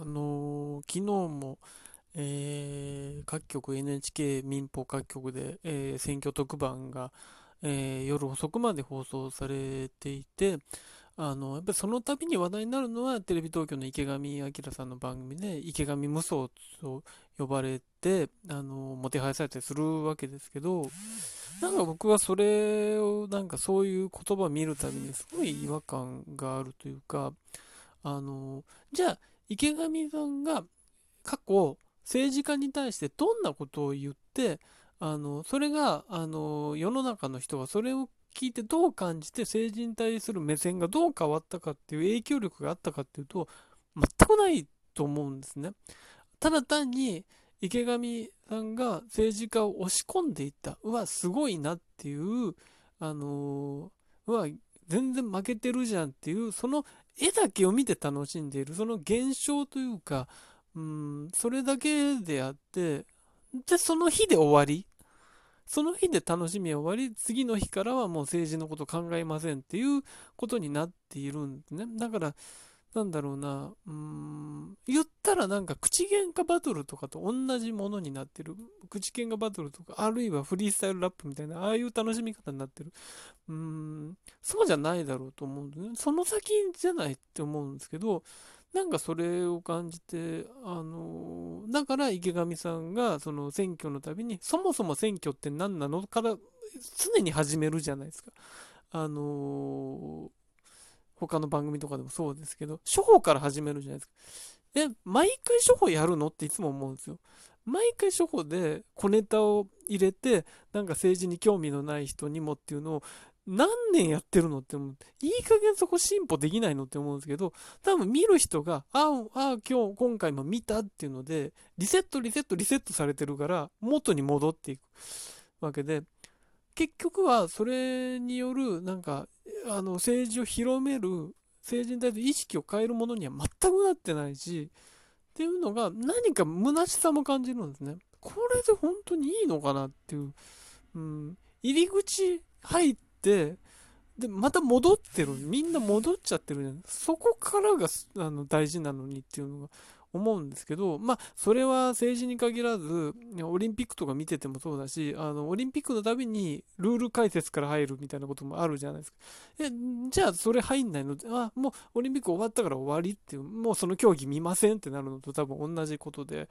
あのー、昨日も、えー、各局 NHK 民放各局で、えー、選挙特番が、え夜遅くまで放送されていて、あの、やっぱりその度に話題になるのは、テレビ東京の池上彰さんの番組で、池上無双と呼ばれて、あの、もてはやされたりするわけですけど、なんか僕はそれを、なんかそういう言葉を見るたびにすごい違和感があるというか、あの、じゃあ、池上さんが過去、政治家に対してどんなことを言って、あの、それが、あの、世の中の人がそれを聞いてどう感じて政治に対する目線がどう変わったかっていう影響力があったかっていうと、全くないと思うんですね。ただ単に池上さんが政治家を押し込んでいった。うわ、すごいなっていう、あのうわ、全然負けてるじゃんっていう、その絵だけを見て楽しんでいる、その現象というか、うん、それだけであって、で、その日で終わり。その日で楽しみは終わり、次の日からはもう政治のこと考えませんっていうことになっているんですね。だから、なんだろうな、うん、言ったらなんか口喧嘩バトルとかと同じものになってる。口喧嘩バトルとか、あるいはフリースタイルラップみたいな、ああいう楽しみ方になってる。うん、そうじゃないだろうと思うんでね。その先じゃないって思うんですけど、なんかそれを感じて、あの、だから池上さんがその選挙のたびに、そもそも選挙って何なのから常に始めるじゃないですか。あの他の番組とかでもそうですけど、処方から始めるじゃないですか。え、毎回処方やるのっていつも思うんですよ。毎回処方で小ネタを入れて、なんか政治に興味のない人にもっていうのを何年やってるのって思う。いい加減そこ進歩できないのって思うんですけど、多分見る人が、ああ、今日、今回も見たっていうので、リセット、リセット、リセットされてるから、元に戻っていくわけで、結局はそれによる、なんか、あの、政治を広める、政治に対する意識を変えるものには全くなってないし、っていうのが、何か虚しさも感じるんですね。これで本当にいいのかなっていう。うん、入り口入って、で、また戻ってる。みんな戻っちゃってるじゃん。そこからがあの大事なのにっていうのが思うんですけど、まあ、それは政治に限らず、オリンピックとか見ててもそうだし、あの、オリンピックのたびにルール解説から入るみたいなこともあるじゃないですか。え、じゃあそれ入んないの？あ、もうオリンピック終わったから終わりっていう、もうその競技見ませんってなるのと多分同じことで、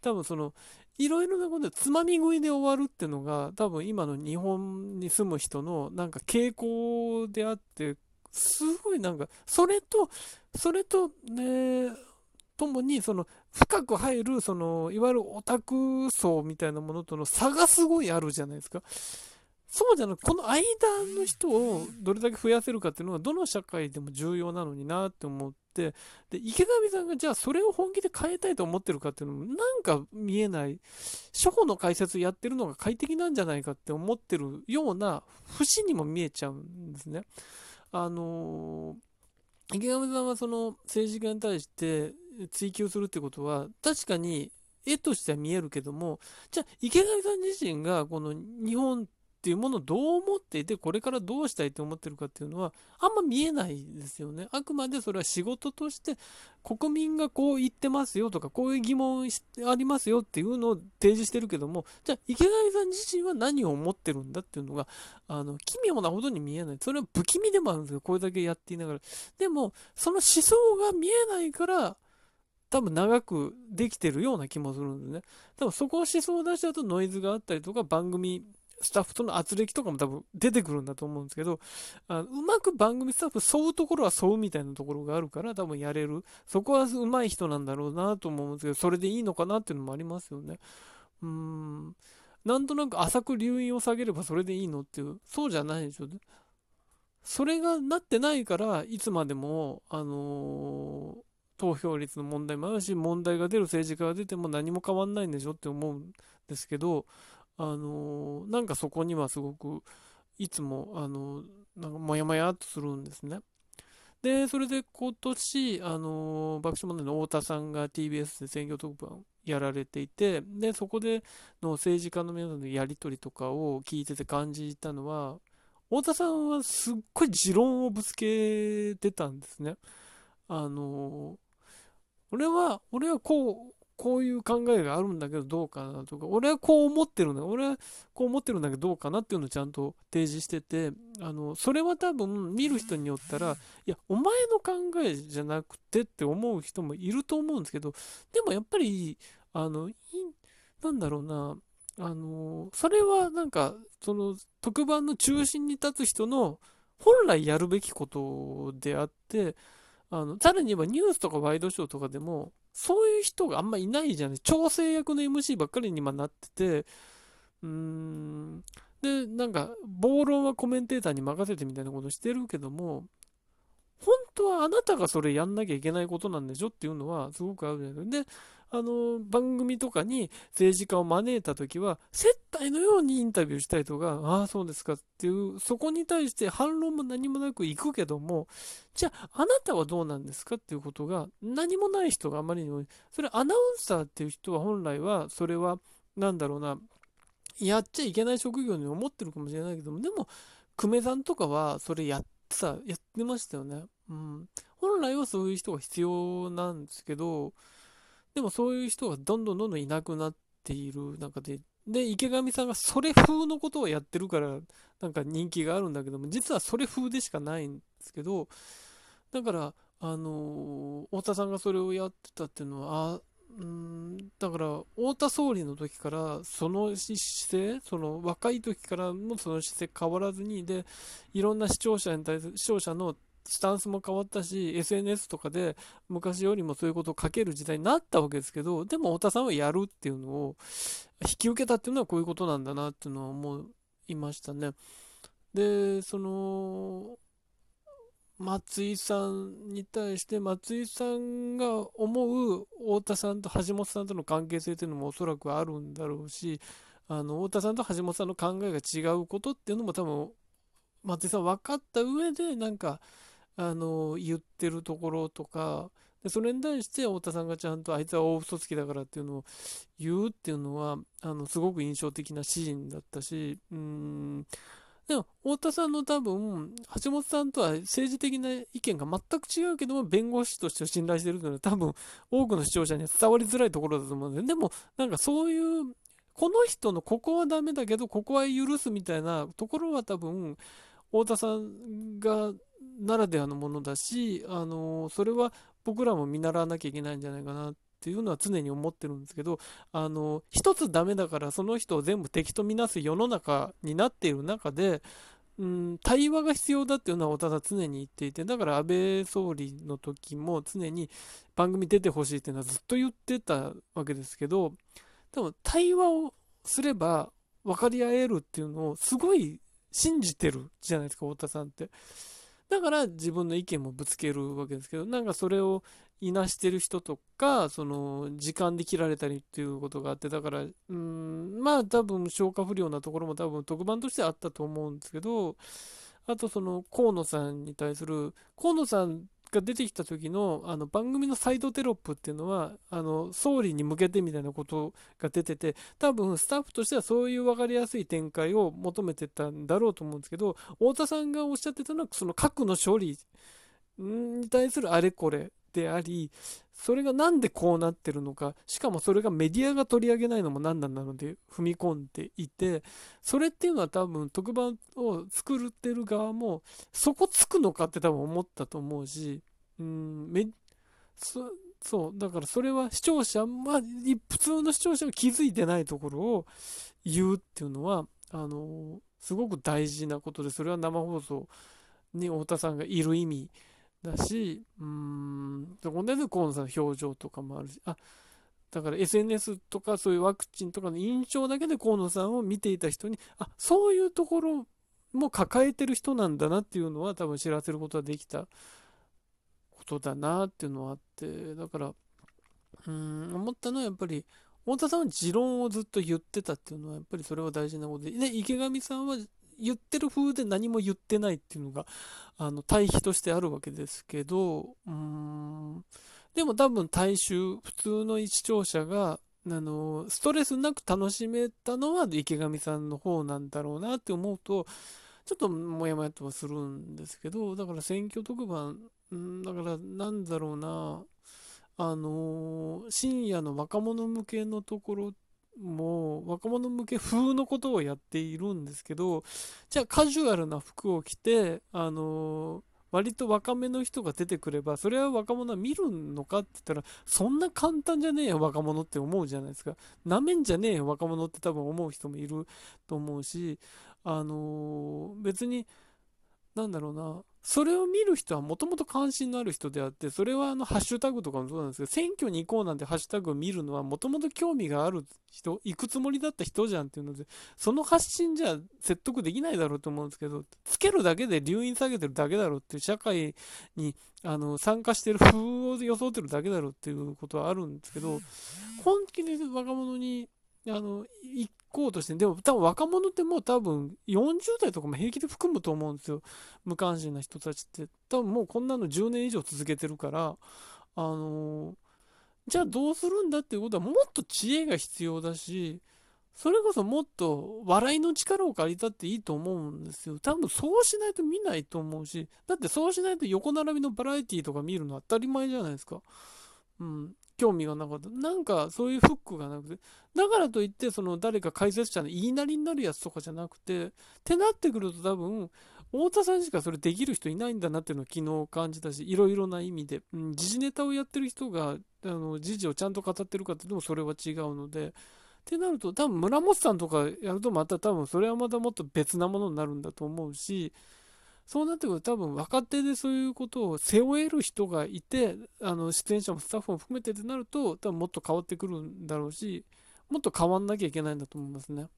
多分その、いろいろなことでつまみ食いで終わるっていうのが、多分今の日本に住む人のなんか傾向であって、すごいなんか、それと、それと、ね、ともに、その、深く入る、その、いわゆるオタク層みたいなものとの差がすごいあるじゃないですか。そうじゃなく、この間の人をどれだけ増やせるかっていうのは、どの社会でも重要なのになって思って、で、池上さんがじゃあそれを本気で変えたいと思ってるかっていうのも、なんか見えない、初歩の解説やってるのが快適なんじゃないかって思ってるような節にも見えちゃうんですね。あのー、池上さんはその政治家に対して追求するってことは、確かに絵としては見えるけども、じゃあ池上さん自身がこの日本っていうものをどう思っていて、これからどうしたいと思ってるかっていうのは、あんま見えないですよね。あくまでそれは仕事として、国民がこう言ってますよとか、こういう疑問ありますよっていうのを提示してるけども、じゃあ池上さん自身は何を思ってるんだっていうのが、あの、奇妙なほどに見えない。それは不気味でもあるんですよ。これだけやっていながら。でも、その思想が見えないから、多分長くできてるような気もするんですね。多分そこを思想を出しちゃうとノイズがあったりとか番組スタッフとの圧力とかも多分出てくるんだと思うんですけど、あうまく番組スタッフ沿うところは沿うみたいなところがあるから多分やれる。そこは上手い人なんだろうなと思うんですけど、それでいいのかなっていうのもありますよね。うーん。なんとなく浅く留飲を下げればそれでいいのっていう、そうじゃないでしょ。それがなってないから、いつまでも、あのー、投票率の問題もあるし、問題が出る政治家が出ても何も変わんないんでしょって思うんですけど、あのなんかそこにはすごくいつもあのなんかモヤモヤっとするんですね。で、それで今年、あの爆笑問題の太田さんが TBS で選挙特番やられていて、で、そこでの政治家の皆さんのやり取りとかを聞いてて感じたのは、太田さんはすっごい持論をぶつけてたんですね。あの俺は、俺はこう、こういう考えがあるんだけどどうかなとか、俺はこう思ってるんだ、俺はこう思ってるんだけどどうかなっていうのをちゃんと提示してて、あの、それは多分見る人によったら、いや、お前の考えじゃなくてって思う人もいると思うんですけど、でもやっぱり、あの、なんだろうな、あの、それはなんか、その特番の中心に立つ人の本来やるべきことであって、あの、さらに言えばニュースとかワイドショーとかでも、そういう人があんまいないじゃない。調整役の MC ばっかりに今なってて、うーん。で、なんか、暴論はコメンテーターに任せてみたいなことしてるけども、本当はあなたがそれやんなきゃいけないことなんでしょっていうのはすごくあるじゃないですか。で、あの、番組とかに政治家を招いたときは、接待のようにインタビューしたりとか、ああ、そうですかっていう、そこに対して反論も何もなく行くけども、じゃあ、あなたはどうなんですかっていうことが、何もない人があまりにも、それアナウンサーっていう人は本来は、それは、なんだろうな、やっちゃいけない職業に思ってるかもしれないけども、でも、久米さんとかは、それやってさ、やってましたよね。うん。本来はそういう人が必要なんですけど、でもそういう人がどんどんどんどんいなくなっている中で、で、池上さんがそれ風のことをやってるから、なんか人気があるんだけども、実はそれ風でしかないんですけど、だから、あのー、太田さんがそれをやってたっていうのは、あうんだから、太田総理の時から、その姿勢、その若い時からもその姿勢変わらずに、で、いろんな視聴者に対する、視聴者のスタンスも変わったし、SNS とかで昔よりもそういうことを書ける時代になったわけですけど、でも太田さんはやるっていうのを引き受けたっていうのはこういうことなんだなっていうのは思いましたね。で、その、松井さんに対して松井さんが思う太田さんと橋本さんとの関係性っていうのもおそらくあるんだろうし、あの、太田さんと橋本さんの考えが違うことっていうのも多分松井さん分かった上でなんかあの、言ってるところとか、でそれに対して太田さんがちゃんとあいつは大嘘つきだからっていうのを言うっていうのは、あの、すごく印象的なシーンだったし、うん、でも、太田さんの多分、橋本さんとは政治的な意見が全く違うけども、弁護士として信頼してるというのは多分、多くの視聴者には伝わりづらいところだと思うんで、でも、なんかそういう、この人のここはダメだけど、ここは許すみたいなところは多分、太田さんがならではのものだし、あのそれは僕らも見習わなきゃいけないんじゃないかなっていうのは常に思ってるんですけど、あの一つダメだからその人を全部敵とみなす世の中になっている中で、うん、対話が必要だっていうのはただ常に言っていて、だから安倍総理の時も常に番組出てほしいっていうのはずっと言ってたわけですけど、でも対話をすれば分かり合えるっていうのをすごい信じてるじゃないですか、太田さんって。だから自分の意見もぶつけるわけですけど、なんかそれをいなしてる人とか、その、時間で切られたりっていうことがあって、だから、うん、まあ多分消化不良なところも多分特番としてあったと思うんですけど、あとその河野さんに対する、河野さんが出てきた時のあの番組のサイドテロップっていうのはあの総理に向けてみたいなことが出てて多分スタッフとしてはそういう分かりやすい展開を求めてたんだろうと思うんですけど太田さんがおっしゃってたのはその核の処理に対するあれこれでありそれがなんでこうなってるのかしかもそれがメディアが取り上げないのも何なんなので踏み込んでいてそれっていうのは多分特番を作ってる側もそこつくのかって多分思ったと思うしうん。めそそうだからそれは視聴者まあ普通の視聴者が気づいてないところを言うっていうのはあのすごく大事なことでそれは生放送に太田さんがいる意味だし、うん、そこで河野さんの表情とかもあるし、あ、だから SNS とかそういうワクチンとかの印象だけで河野さんを見ていた人に、あ、そういうところも抱えてる人なんだなっていうのは多分知らせることができたことだなっていうのはあって、だから、うん、思ったのはやっぱり、太田さんは持論をずっと言ってたっていうのはやっぱりそれは大事なことで、で、池上さんは言ってる風で何も言ってないっていうのが、あの、対比としてあるわけですけど、うん、でも多分大衆、普通の視聴者が、あの、ストレスなく楽しめたのは池上さんの方なんだろうなって思うと、ちょっともやもやとはするんですけど、だから選挙特番、んだからなんだろうな、あのー深夜の若者向けのところも若者向け風のことをやっているんですけどじゃあカジュアルな服を着てあのー割と若めの人が出てくればそれは若者は見るのかって言ったらそんな簡単じゃねえよ若者って思うじゃないですか。なめんじゃねえよ若者って多分思う人もいると思うしあのー別になんだろうな。それを見る人はもともと関心のある人であってそれはあのハッシュタグとかもそうなんですけど選挙に行こうなんてハッシュタグを見るのはもともと興味がある人行くつもりだった人じゃんっていうのでその発信じゃ説得できないだろうと思うんですけどつけるだけで留飲下げてるだけだろうっていう社会にあの参加してる風を装ってるだけだろうっていうことはあるんですけど本気で若者にあの行こうとしてでも多分若者ってもう多分40代とかも平気で含むと思うんですよ。無関心な人たちって。多分もうこんなの10年以上続けてるから。あのじゃあどうするんだっていうことはもっと知恵が必要だしそれこそもっと笑いの力を借りたっていいと思うんですよ。多分そうしないと見ないと思うし。だってそうしないと横並びのバラエティとか見るの当たり前じゃないですか。うん。興味がなかった。なんかそういうフックがなくて。だからといって、その誰か解説者の言いなりになるやつとかじゃなくて、ってなってくると多分、太田さんしかそれできる人いないんだなっていうのを昨日感じたし、いろいろな意味で、うん、時事ネタをやってる人が、あの、時事をちゃんと語ってるかっていうのもそれは違うので、ってなると、多分村本さんとかやるとまた多分それはまたもっと別なものになるんだと思うし、そうなってくると多分若手でそういうことを背負える人がいて、あの出演者もスタッフも含めてってなると、多分もっと変わってくるんだろうし、もっと変わんなきゃいけないんだと思いますね。